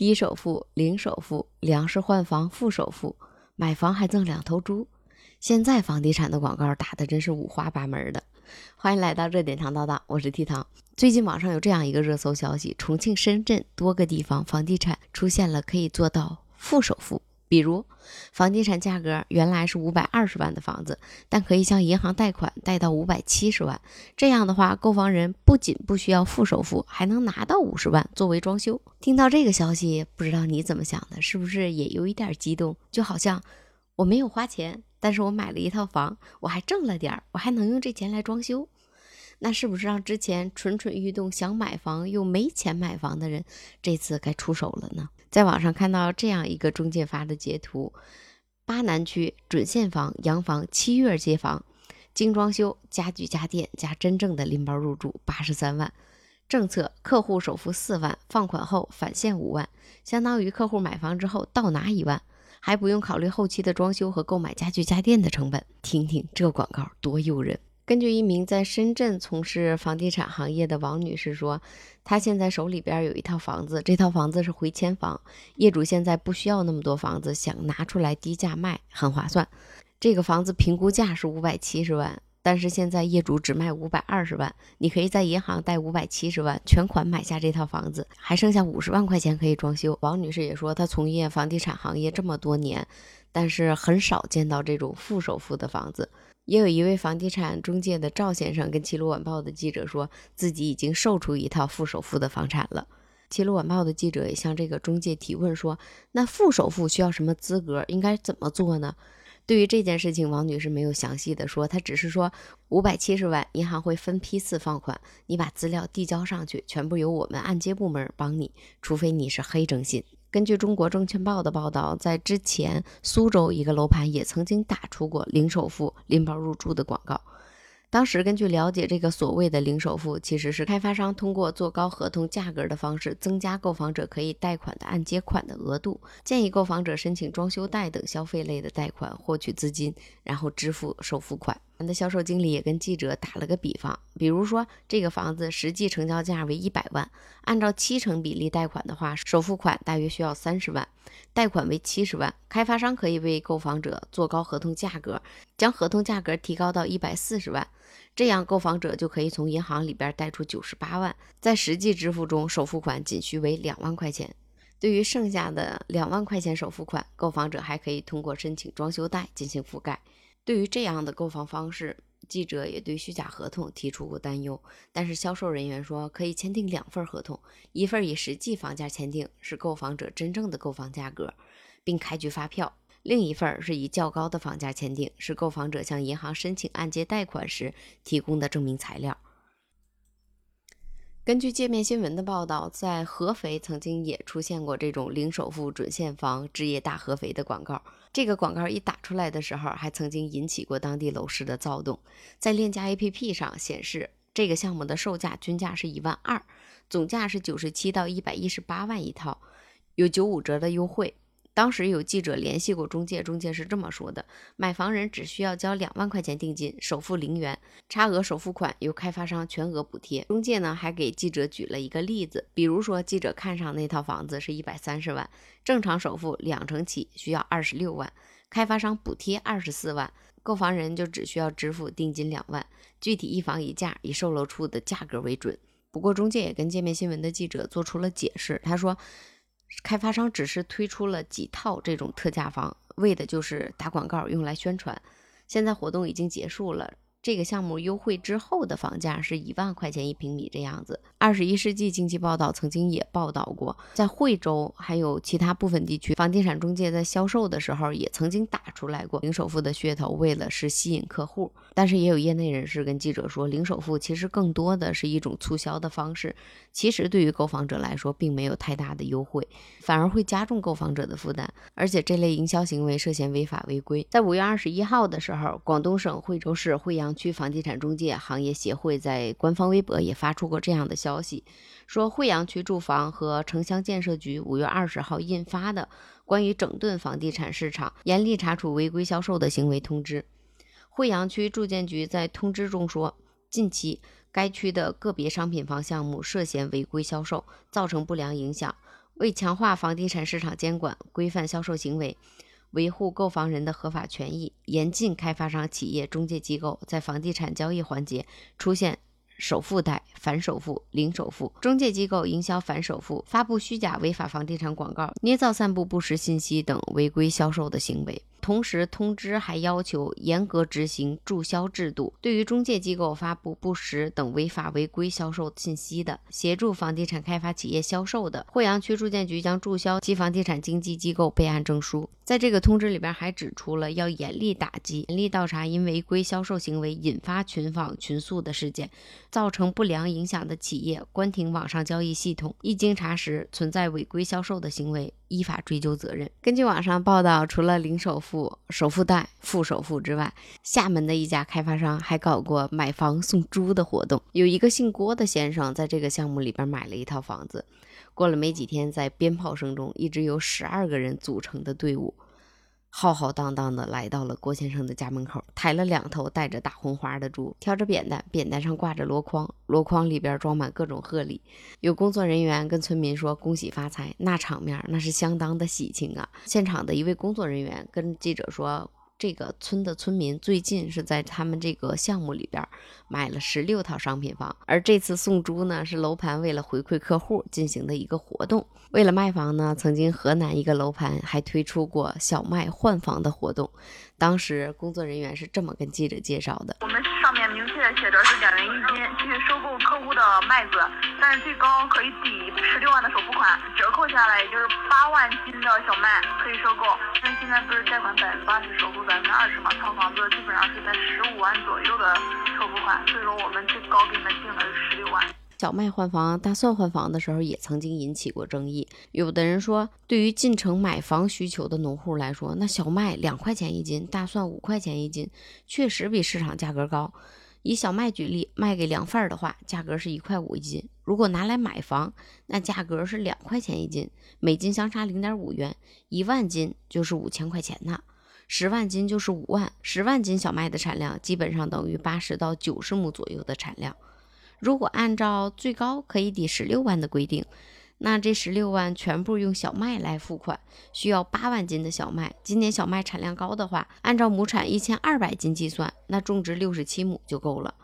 低首付、零首付、粮食换房负首付，买房还赠两头猪。现在房地产的广告打的真是五花八门的。欢迎来到热点糖叨叨，我是 T 糖。最近网上有这样一个热搜消息：重庆、深圳多个地方房地产出现了可以做到负首付。比如，房地产价格原来是五百二十万的房子，但可以向银行贷款贷到五百七十万。这样的话，购房人不仅不需要付首付，还能拿到五十万作为装修。听到这个消息，不知道你怎么想的？是不是也有一点激动？就好像我没有花钱，但是我买了一套房，我还挣了点儿，我还能用这钱来装修。那是不是让之前蠢蠢欲动想买房又没钱买房的人，这次该出手了呢？在网上看到这样一个中介发的截图：巴南区准现房洋房七月接房，精装修家具家电加真正的拎包入住八十三万。政策：客户首付四万，放款后返现五万，相当于客户买房之后倒拿一万，还不用考虑后期的装修和购买家具家电的成本。听听这广告多诱人！根据一名在深圳从事房地产行业的王女士说，她现在手里边有一套房子，这套房子是回迁房，业主现在不需要那么多房子，想拿出来低价卖，很划算。这个房子评估价是五百七十万，但是现在业主只卖五百二十万，你可以在银行贷五百七十万全款买下这套房子，还剩下五十万块钱可以装修。王女士也说，她从业房地产行业这么多年，但是很少见到这种负首付的房子。也有一位房地产中介的赵先生跟齐鲁晚报的记者说，自己已经售出一套负首付的房产了。齐鲁晚报的记者也向这个中介提问说，那负首付需要什么资格？应该怎么做呢？对于这件事情，王女士没有详细的说，她只是说五百七十万，银行会分批次放款，你把资料递交上去，全部由我们按揭部门帮你，除非你是黑征信。根据中国证券报的报道，在之前，苏州一个楼盘也曾经打出过零首付、拎包入住的广告。当时根据了解，这个所谓的零首付，其实是开发商通过做高合同价格的方式，增加购房者可以贷款的按揭款的额度，建议购房者申请装修贷等消费类的贷款，获取资金，然后支付首付款。我们的销售经理也跟记者打了个比方，比如说这个房子实际成交价为一百万，按照七成比例贷款的话，首付款大约需要三十万，贷款为七十万，开发商可以为购房者做高合同价格，将合同价格提高到一百四十万，这样购房者就可以从银行里边贷出九十八万，在实际支付中，首付款仅需为两万块钱，对于剩下的两万块钱首付款，购房者还可以通过申请装修贷进行覆盖。对于这样的购房方式，记者也对虚假合同提出过担忧。但是销售人员说，可以签订两份合同，一份以实际房价签订，是购房者真正的购房价格，并开具发票；另一份是以较高的房价签订，是购房者向银行申请按揭贷款时提供的证明材料。根据界面新闻的报道，在合肥曾经也出现过这种零首付准现房置业大合肥的广告。这个广告一打出来的时候，还曾经引起过当地楼市的躁动。在链家 APP 上显示，这个项目的售价均价是一万二，总价是九十七到一百一十八万一套，有九五折的优惠。当时有记者联系过中介，中介是这么说的：买房人只需要交两万块钱定金，首付零元，差额首付款由开发商全额补贴。中介呢还给记者举了一个例子，比如说记者看上那套房子是一百三十万，正常首付两成起需要二十六万，开发商补贴二十四万，购房人就只需要支付定金两万，具体一房一价以售楼处的价格为准。不过中介也跟界面新闻的记者做出了解释，他说。开发商只是推出了几套这种特价房，为的就是打广告，用来宣传。现在活动已经结束了。这个项目优惠之后的房价是一万块钱一平米这样子。二十一世纪经济报道曾经也报道过，在惠州还有其他部分地区，房地产中介在销售的时候也曾经打出来过零首付的噱头，为了是吸引客户。但是也有业内人士跟记者说，零首付其实更多的是一种促销的方式，其实对于购房者来说并没有太大的优惠，反而会加重购房者的负担。而且这类营销行为涉嫌违法违规。在五月二十一号的时候，广东省惠州市惠阳。区房地产中介行业协会在官方微博也发出过这样的消息，说惠阳区住房和城乡建设局五月二十号印发的关于整顿房地产市场、严厉查处违规销售的行为通知。惠阳区住建局在通知中说，近期该区的个别商品房项目涉嫌违规销售，造成不良影响。为强化房地产市场监管，规范销售行为，维护购房人的合法权益，严禁开发商企业中介机构在房地产交易环节出现。首付贷、反首付、零首付，中介机构营销反首付、发布虚假违法房地产广告、捏造、散布不实信息等违规销售的行为。同时，通知还要求严格执行注销制度，对于中介机构发布不实等违法违规销售信息的，协助房地产开发企业销售的，惠阳区住建局将注销其房地产经纪机构备案证书。在这个通知里边还指出了要严厉打击、严厉调查因违规销售行为引发群访群诉的事件，造成不良影响的企业关停网上交易系统，一经查实存在违规销售的行为。依法追究责任。根据网上报道，除了零首付、首付贷、付首付之外，厦门的一家开发商还搞过买房送猪的活动。有一个姓郭的先生在这个项目里边买了一套房子，过了没几天，在鞭炮声中，一支由十二个人组成的队伍。浩浩荡荡的来到了郭先生的家门口，抬了两头带着大红花的猪，挑着扁担，扁担上挂着箩筐，箩筐里边装满各种贺礼。有工作人员跟村民说恭喜发财，那场面那是相当的喜庆啊！现场的一位工作人员跟记者说。这个村的村民最近是在他们这个项目里边买了十六套商品房，而这次送猪呢，是楼盘为了回馈客户进行的一个活动。为了卖房呢，曾经河南一个楼盘还推出过小麦换房的活动。当时工作人员是这么跟记者介绍的：写着是两元一斤去收购客户的麦子，但是最高可以抵十六万的首付款，折扣下来也就是八万斤的小麦可以收购。因为现在不是贷款百分之八十，首付百分之二十嘛，套房子基本上是在十五万左右的首付款，所以说我们最高给你们定的是十六万。小麦换房、大蒜换房的时候，也曾经引起过争议。有的人说，对于进城买房需求的农户来说，那小麦两块钱一斤，大蒜五块钱一斤，确实比市场价格高。以小麦举例，卖给粮贩儿的话，价格是一块五一斤；如果拿来买房，那价格是两块钱一斤，每斤相差零点五元，一万斤就是五千块钱呢，十万斤就是五万，十万斤小麦的产量基本上等于八十到九十亩左右的产量。如果按照最高可以抵十六万的规定，那这十六万全部用小麦来付款，需要八万斤的小麦。今年小麦产量高的话，按照亩产一千二百斤计算，那种植六十七亩就够了。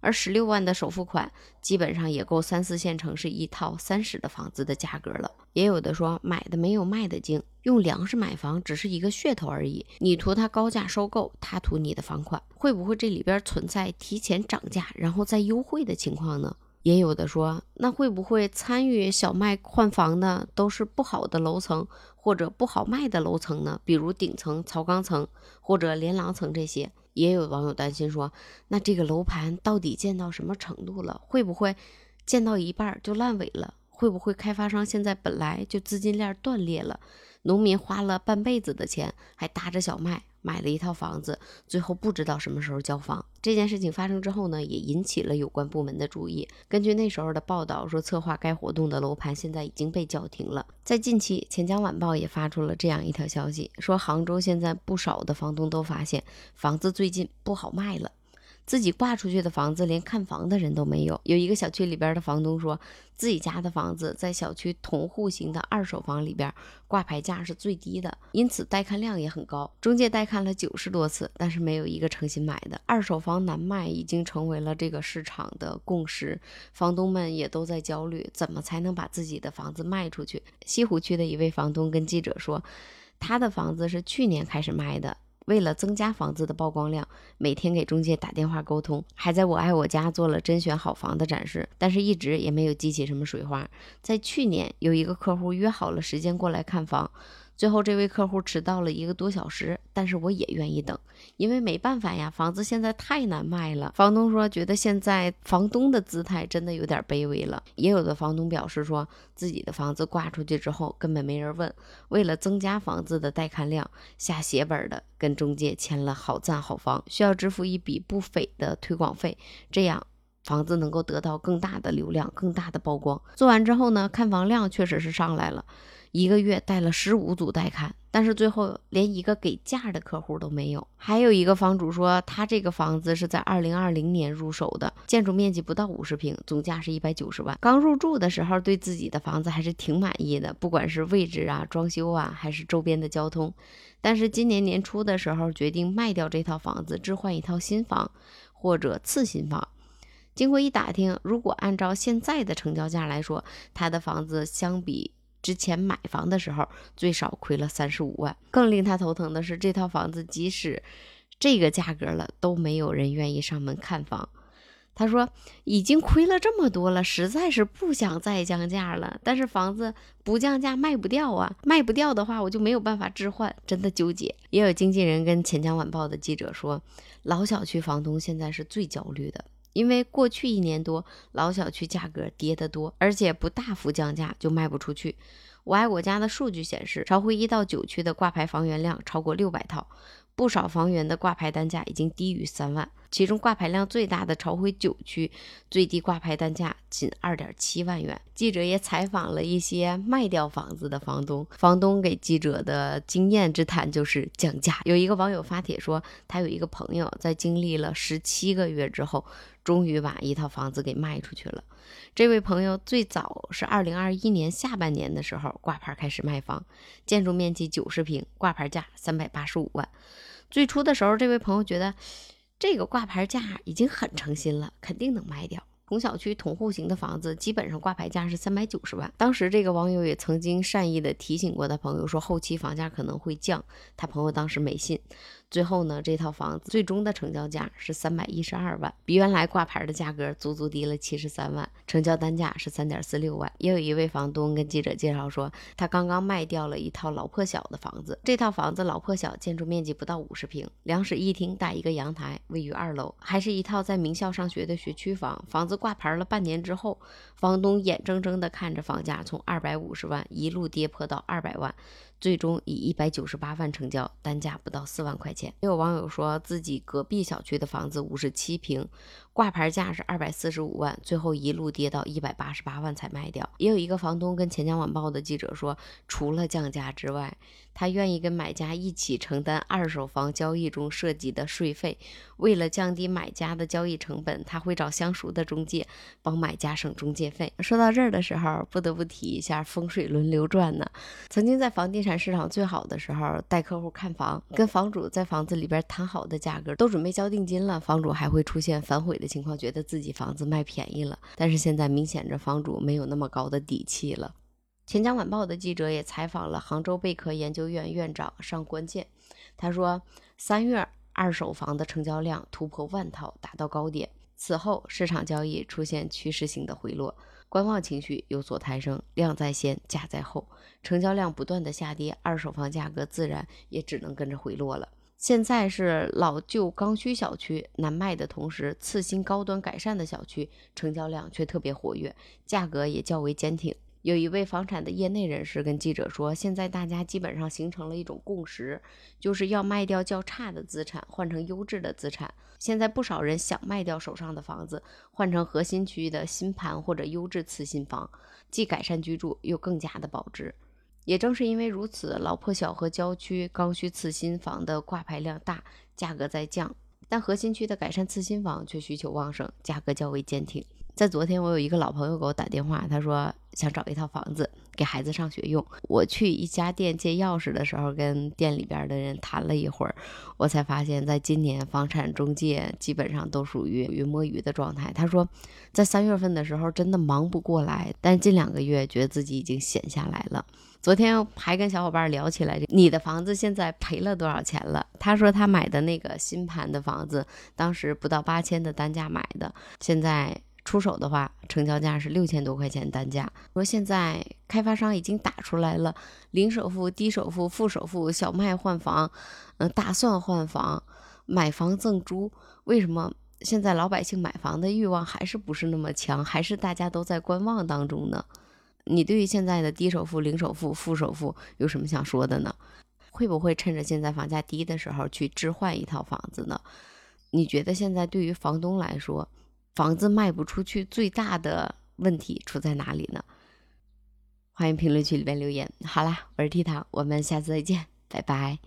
而十六万的首付款，基本上也够三四线城市一套三室的房子的价格了。也有的说买的没有卖的精，用粮食买房只是一个噱头而已。你图他高价收购，他图你的房款，会不会这里边存在提前涨价然后再优惠的情况呢？也有的说，那会不会参与小麦换房的都是不好的楼层或者不好卖的楼层呢？比如顶层、槽钢层或者连廊层这些。也有网友担心说，那这个楼盘到底建到什么程度了？会不会建到一半就烂尾了？会不会开发商现在本来就资金链断裂了？农民花了半辈子的钱，还搭着小麦买了一套房子，最后不知道什么时候交房。这件事情发生之后呢，也引起了有关部门的注意。根据那时候的报道说，策划该活动的楼盘现在已经被叫停了。在近期，钱江晚报也发出了这样一条消息，说杭州现在不少的房东都发现房子最近不好卖了。自己挂出去的房子，连看房的人都没有。有一个小区里边的房东说，自己家的房子在小区同户型的二手房里边挂牌价是最低的，因此带看量也很高。中介带看了九十多次，但是没有一个诚心买的。二手房难卖已经成为了这个市场的共识，房东们也都在焦虑，怎么才能把自己的房子卖出去？西湖区的一位房东跟记者说，他的房子是去年开始卖的。为了增加房子的曝光量，每天给中介打电话沟通，还在我爱我家做了甄选好房的展示，但是一直也没有激起什么水花。在去年，有一个客户约好了时间过来看房。最后，这位客户迟到了一个多小时，但是我也愿意等，因为没办法呀，房子现在太难卖了。房东说，觉得现在房东的姿态真的有点卑微了。也有的房东表示说，自己的房子挂出去之后，根本没人问，为了增加房子的带看量，下血本的跟中介签了好赞好房，需要支付一笔不菲的推广费，这样房子能够得到更大的流量、更大的曝光。做完之后呢，看房量确实是上来了。一个月带了十五组带看，但是最后连一个给价的客户都没有。还有一个房主说，他这个房子是在二零二零年入手的，建筑面积不到五十平，总价是一百九十万。刚入住的时候，对自己的房子还是挺满意的，不管是位置啊、装修啊，还是周边的交通。但是今年年初的时候，决定卖掉这套房子，置换一套新房或者次新房。经过一打听，如果按照现在的成交价来说，他的房子相比之前买房的时候最少亏了三十五万。更令他头疼的是，这套房子即使这个价格了，都没有人愿意上门看房。他说已经亏了这么多了，实在是不想再降价了。但是房子不降价卖不掉啊，卖不掉的话我就没有办法置换，真的纠结。也有经纪人跟钱江晚报的记者说，老小区房东现在是最焦虑的。因为过去一年多，老小区价格跌得多，而且不大幅降价就卖不出去。我爱我家的数据显示，朝晖一到九区的挂牌房源量超过六百套。不少房源的挂牌单价已经低于三万，其中挂牌量最大的朝晖九区最低挂牌单价仅二点七万元。记者也采访了一些卖掉房子的房东，房东给记者的经验之谈就是降价。有一个网友发帖说，他有一个朋友在经历了十七个月之后，终于把一套房子给卖出去了。这位朋友最早是二零二一年下半年的时候挂牌开始卖房，建筑面积九十平，挂牌价三百八十五万。最初的时候，这位朋友觉得这个挂牌价已经很诚心了，肯定能卖掉。同小区同户型的房子，基本上挂牌价是三百九十万。当时这个网友也曾经善意的提醒过他朋友，说后期房价可能会降。他朋友当时没信。最后呢，这套房子最终的成交价是三百一十二万，比原来挂牌的价格足足低了七十三万，成交单价是三点四六万。也有一位房东跟记者介绍说，他刚刚卖掉了一套老破小的房子，这套房子老破小，建筑面积不到五十平，两室一厅带一个阳台，位于二楼，还是一套在名校上学的学区房。房子挂牌了半年之后，房东眼睁睁地看着房价从二百五十万一路跌破到二百万。最终以一百九十八万成交，单价不到四万块钱。也有网友说自己隔壁小区的房子五十七平，挂牌价是二百四十五万，最后一路跌到一百八十八万才卖掉。也有一个房东跟钱江晚报的记者说，除了降价之外，他愿意跟买家一起承担二手房交易中涉及的税费。为了降低买家的交易成本，他会找相熟的中介帮买家省中介费。说到这儿的时候，不得不提一下风水轮流转呢。曾经在房地产市场最好的时候，带客户看房，跟房主在房子里边谈好的价格，都准备交定金了，房主还会出现反悔的情况，觉得自己房子卖便宜了。但是现在明显着房主没有那么高的底气了。钱江晚报的记者也采访了杭州贝壳研究院院长尚关键，他说，三月二手房的成交量突破万套，达到高点。此后市场交易出现趋势性的回落，观望情绪有所抬升，量在先，价在后，成交量不断的下跌，二手房价格自然也只能跟着回落了。现在是老旧刚需小区难卖的同时，次新高端改善的小区成交量却特别活跃，价格也较为坚挺。有一位房产的业内人士跟记者说，现在大家基本上形成了一种共识，就是要卖掉较差的资产，换成优质的资产。现在不少人想卖掉手上的房子，换成核心区域的新盘或者优质次新房，既改善居住，又更加的保值。也正是因为如此，老破小和郊区刚需次新房的挂牌量大，价格在降，但核心区的改善次新房却需求旺盛，价格较为坚挺。在昨天，我有一个老朋友给我打电话，他说想找一套房子给孩子上学用。我去一家店借钥匙的时候，跟店里边的人谈了一会儿，我才发现，在今年房产中介基本上都属于云摸鱼的状态。他说，在三月份的时候真的忙不过来，但近两个月觉得自己已经闲下来了。昨天还跟小伙伴聊起来，你的房子现在赔了多少钱了？他说他买的那个新盘的房子，当时不到八千的单价买的，现在。出手的话，成交价是六千多块钱单价。说现在开发商已经打出来了，零首付、低首付、负首付、小麦换房，嗯，大蒜换房，买房赠猪。为什么现在老百姓买房的欲望还是不是那么强？还是大家都在观望当中呢？你对于现在的低首付、零首付、负首付有什么想说的呢？会不会趁着现在房价低的时候去置换一套房子呢？你觉得现在对于房东来说？房子卖不出去，最大的问题出在哪里呢？欢迎评论区里边留言。好啦，我是 T 糖，我们下次再见。拜拜。